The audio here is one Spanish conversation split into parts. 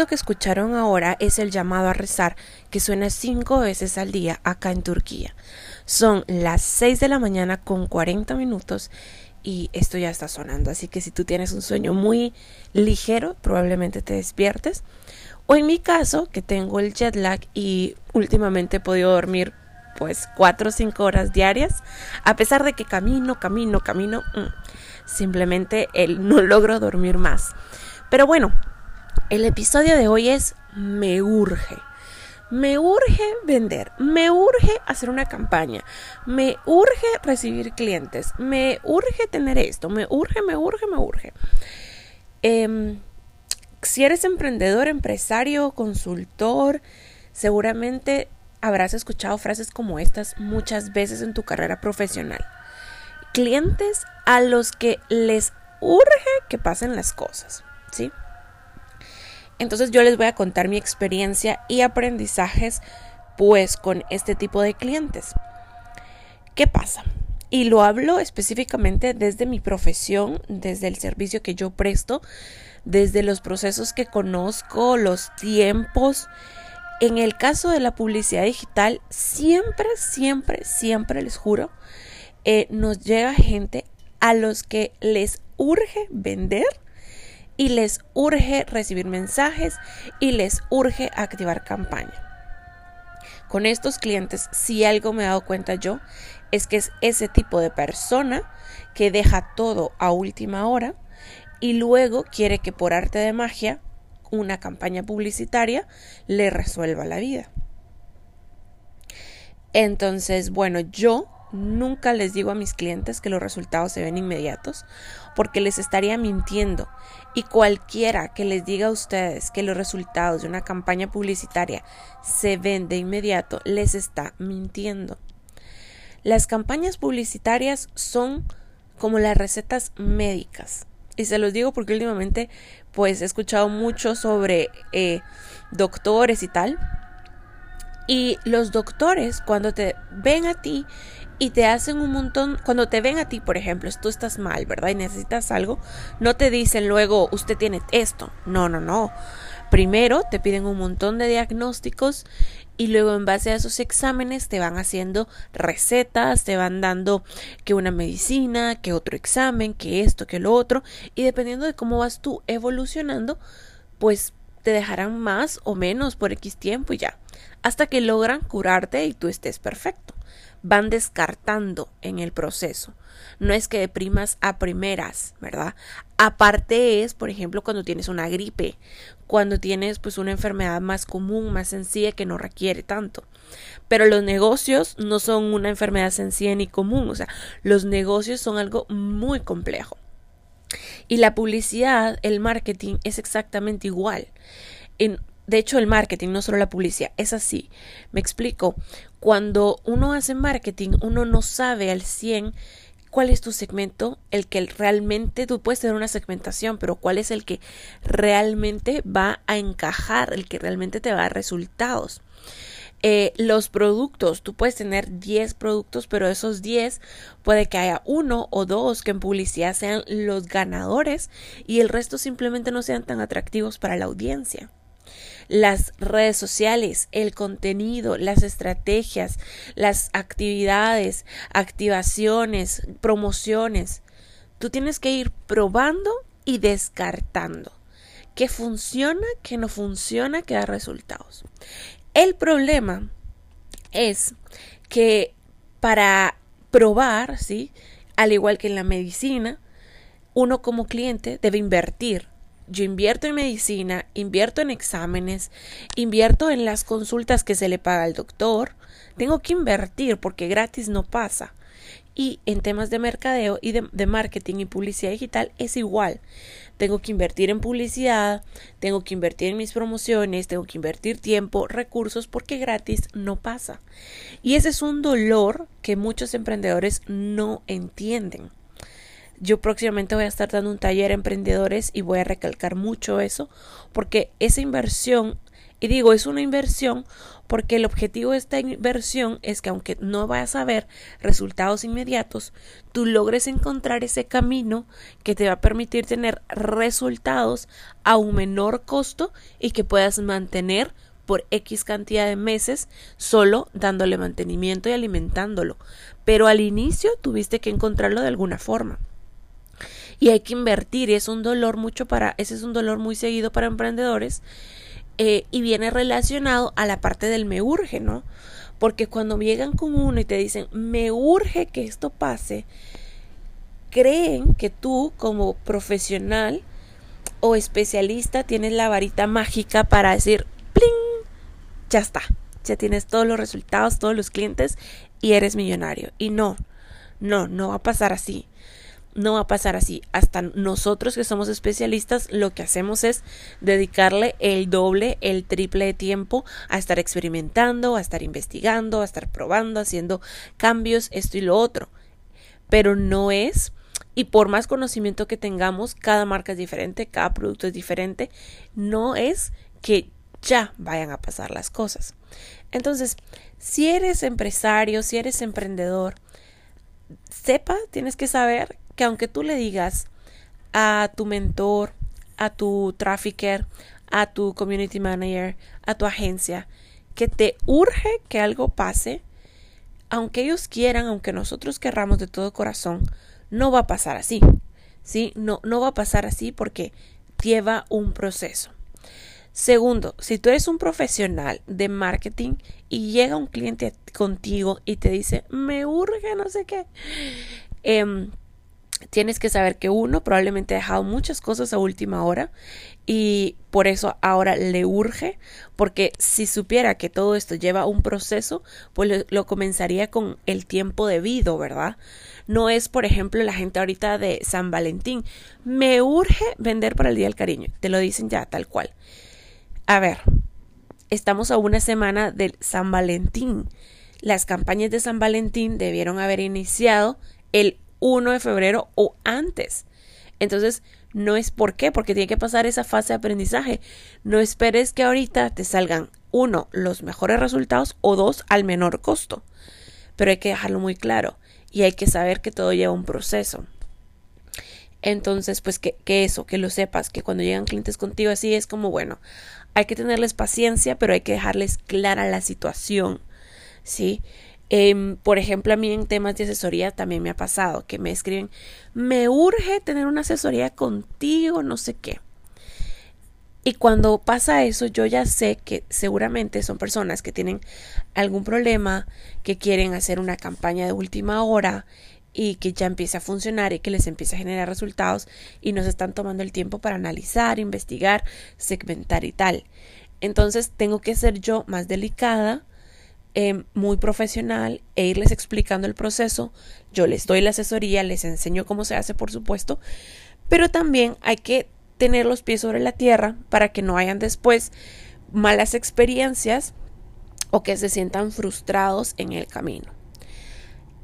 Lo que escucharon ahora es el llamado a rezar que suena cinco veces al día acá en Turquía. Son las 6 de la mañana con 40 minutos y esto ya está sonando. Así que si tú tienes un sueño muy ligero, probablemente te despiertes. O en mi caso, que tengo el jet lag y últimamente he podido dormir pues 4 o 5 horas diarias, a pesar de que camino, camino, camino, mm, simplemente el, no logro dormir más. Pero bueno, el episodio de hoy es Me urge. Me urge vender, me urge hacer una campaña, me urge recibir clientes, me urge tener esto, me urge, me urge, me urge. Em, si eres emprendedor, empresario, consultor, seguramente habrás escuchado frases como estas muchas veces en tu carrera profesional. Clientes a los que les urge que pasen las cosas, ¿sí? Entonces yo les voy a contar mi experiencia y aprendizajes pues con este tipo de clientes. ¿Qué pasa? Y lo hablo específicamente desde mi profesión, desde el servicio que yo presto, desde los procesos que conozco, los tiempos. En el caso de la publicidad digital, siempre, siempre, siempre les juro, eh, nos llega gente a los que les urge vender y les urge recibir mensajes y les urge activar campaña. Con estos clientes, si algo me he dado cuenta yo, es que es ese tipo de persona que deja todo a última hora y luego quiere que por arte de magia una campaña publicitaria le resuelva la vida. Entonces, bueno, yo Nunca les digo a mis clientes que los resultados se ven inmediatos porque les estaría mintiendo. Y cualquiera que les diga a ustedes que los resultados de una campaña publicitaria se ven de inmediato, les está mintiendo. Las campañas publicitarias son como las recetas médicas. Y se los digo porque últimamente pues he escuchado mucho sobre eh, doctores y tal. Y los doctores cuando te ven a ti y te hacen un montón, cuando te ven a ti, por ejemplo, tú estás mal, ¿verdad? Y necesitas algo, no te dicen luego, usted tiene esto, no, no, no. Primero te piden un montón de diagnósticos y luego en base a esos exámenes te van haciendo recetas, te van dando que una medicina, que otro examen, que esto, que lo otro, y dependiendo de cómo vas tú evolucionando, pues te dejarán más o menos por X tiempo y ya, hasta que logran curarte y tú estés perfecto van descartando en el proceso. No es que deprimas a primeras, ¿verdad? Aparte es, por ejemplo, cuando tienes una gripe, cuando tienes pues una enfermedad más común, más sencilla que no requiere tanto. Pero los negocios no son una enfermedad sencilla ni común, o sea, los negocios son algo muy complejo. Y la publicidad, el marketing es exactamente igual. En, de hecho, el marketing, no solo la publicidad, es así. Me explico. Cuando uno hace marketing, uno no sabe al 100 cuál es tu segmento, el que realmente tú puedes tener una segmentación, pero cuál es el que realmente va a encajar, el que realmente te va a dar resultados. Eh, los productos, tú puedes tener 10 productos, pero esos 10 puede que haya uno o dos que en publicidad sean los ganadores y el resto simplemente no sean tan atractivos para la audiencia las redes sociales, el contenido, las estrategias, las actividades, activaciones, promociones. Tú tienes que ir probando y descartando qué funciona, qué no funciona, qué da resultados. El problema es que para probar, ¿sí? Al igual que en la medicina, uno como cliente debe invertir yo invierto en medicina, invierto en exámenes, invierto en las consultas que se le paga al doctor, tengo que invertir porque gratis no pasa. Y en temas de mercadeo y de, marketing y publicidad digital es igual. Tengo que invertir en publicidad, tengo que invertir en mis promociones, tengo que invertir tiempo, recursos, porque gratis no pasa. Y ese es un dolor que muchos emprendedores no entienden. Yo próximamente voy a estar dando un taller a emprendedores y voy a recalcar mucho eso, porque esa inversión, y digo, es una inversión porque el objetivo de esta inversión es que aunque no vayas a ver resultados inmediatos, tú logres encontrar ese camino que te va a permitir tener resultados a un menor costo y que puedas mantener por X cantidad de meses solo dándole mantenimiento y alimentándolo. Pero al inicio tuviste que encontrarlo de alguna forma. Y hay que invertir, y es un dolor mucho para, ese es un dolor muy seguido para emprendedores, eh, y viene relacionado a la parte del me urge, ¿no? Porque cuando llegan con uno y te dicen, me urge que esto pase, creen que tú como profesional o especialista tienes la varita mágica para decir, ya está, ya tienes todos los resultados, todos los clientes y eres millonario. Y no, no, no va a pasar así. No va a pasar así. Hasta nosotros que somos especialistas, lo que hacemos es dedicarle el doble, el triple de tiempo a estar experimentando, a estar investigando, a estar probando, haciendo cambios, esto y lo otro. Pero no es, y por más conocimiento que tengamos, cada marca es diferente, cada producto es diferente, no es que ya vayan a pasar las cosas. Entonces, si eres empresario, si eres emprendedor, sepa, tienes que saber que aunque tú le digas a tu mentor, a tu trafficker, a tu community manager, a tu agencia, que te urge que algo pase, aunque ellos quieran, aunque nosotros querramos de todo corazón, no va a pasar así. ¿Sí? No, no va a pasar así porque lleva un proceso. Segundo, si tú eres un profesional de marketing y llega un cliente contigo y te dice, me urge, no sé qué, em, tienes que saber que uno probablemente ha dejado muchas cosas a última hora y por eso ahora le urge, porque si supiera que todo esto lleva un proceso, pues lo, comenzaría con el tiempo debido, ¿verdad? No es, por ejemplo, la gente ahorita de San Valentín, me urge vender para el Día del Cariño, te lo dicen ya tal cual. A ver, estamos a una semana del San Valentín. Las campañas de San Valentín debieron haber iniciado el 1 de febrero o antes. Entonces, no es por qué, porque tiene que pasar esa fase de aprendizaje. No esperes que ahorita te salgan, uno, los mejores resultados o dos, al menor costo. Pero hay que dejarlo muy claro y hay que saber que todo lleva un proceso. Entonces, pues que, que eso, que lo sepas, que cuando llegan clientes contigo así es como, bueno, hay que tenerles paciencia, pero hay que dejarles clara la situación, ¿sí? Em, por ejemplo, a mí en temas de asesoría también me ha pasado que me escriben, me urge tener una asesoría contigo, no sé qué. Y cuando pasa eso, yo ya sé que seguramente son personas que tienen algún problema, que quieren hacer una campaña de última hora y que ya empiece a funcionar y que les empiece a generar resultados y no se están tomando el tiempo para analizar, investigar, segmentar y tal. Entonces tengo que ser yo más delicada, eh, muy profesional e irles explicando el proceso. Yo les doy la asesoría, les enseño cómo se hace, por supuesto, pero también hay que tener los pies sobre la tierra para que no hayan después malas experiencias o que se sientan frustrados en el camino.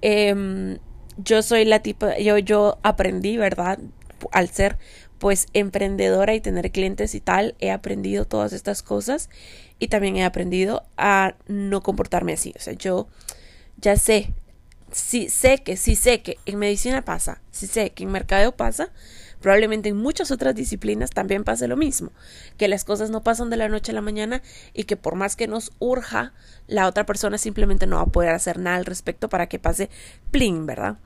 Em, yo soy la tipo, yo, yo aprendí, ¿verdad? Al ser pues emprendedora y tener clientes y tal, he aprendido todas estas cosas y también he aprendido a no comportarme así. O sea, yo ya sé, sí sé que, sí sé que en medicina pasa, sí sé que en mercadeo pasa, Probablemente en muchas otras disciplinas también pase lo mismo, que las cosas no pasan de la noche a la mañana y que por más que nos urja, la otra persona simplemente no va a poder hacer nada al respecto para que pase plin, ¿verdad?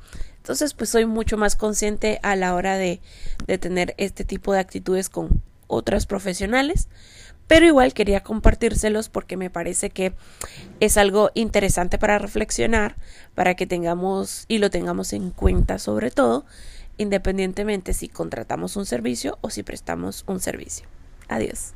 Entonces, pues soy mucho más consciente a la hora de, de tener este tipo de actitudes con otras profesionales pero igual quería compartírselos porque me parece que es algo interesante para reflexionar, para que tengamos y lo tengamos en cuenta sobre todo independientemente si contratamos un servicio o si prestamos un servicio. Adiós.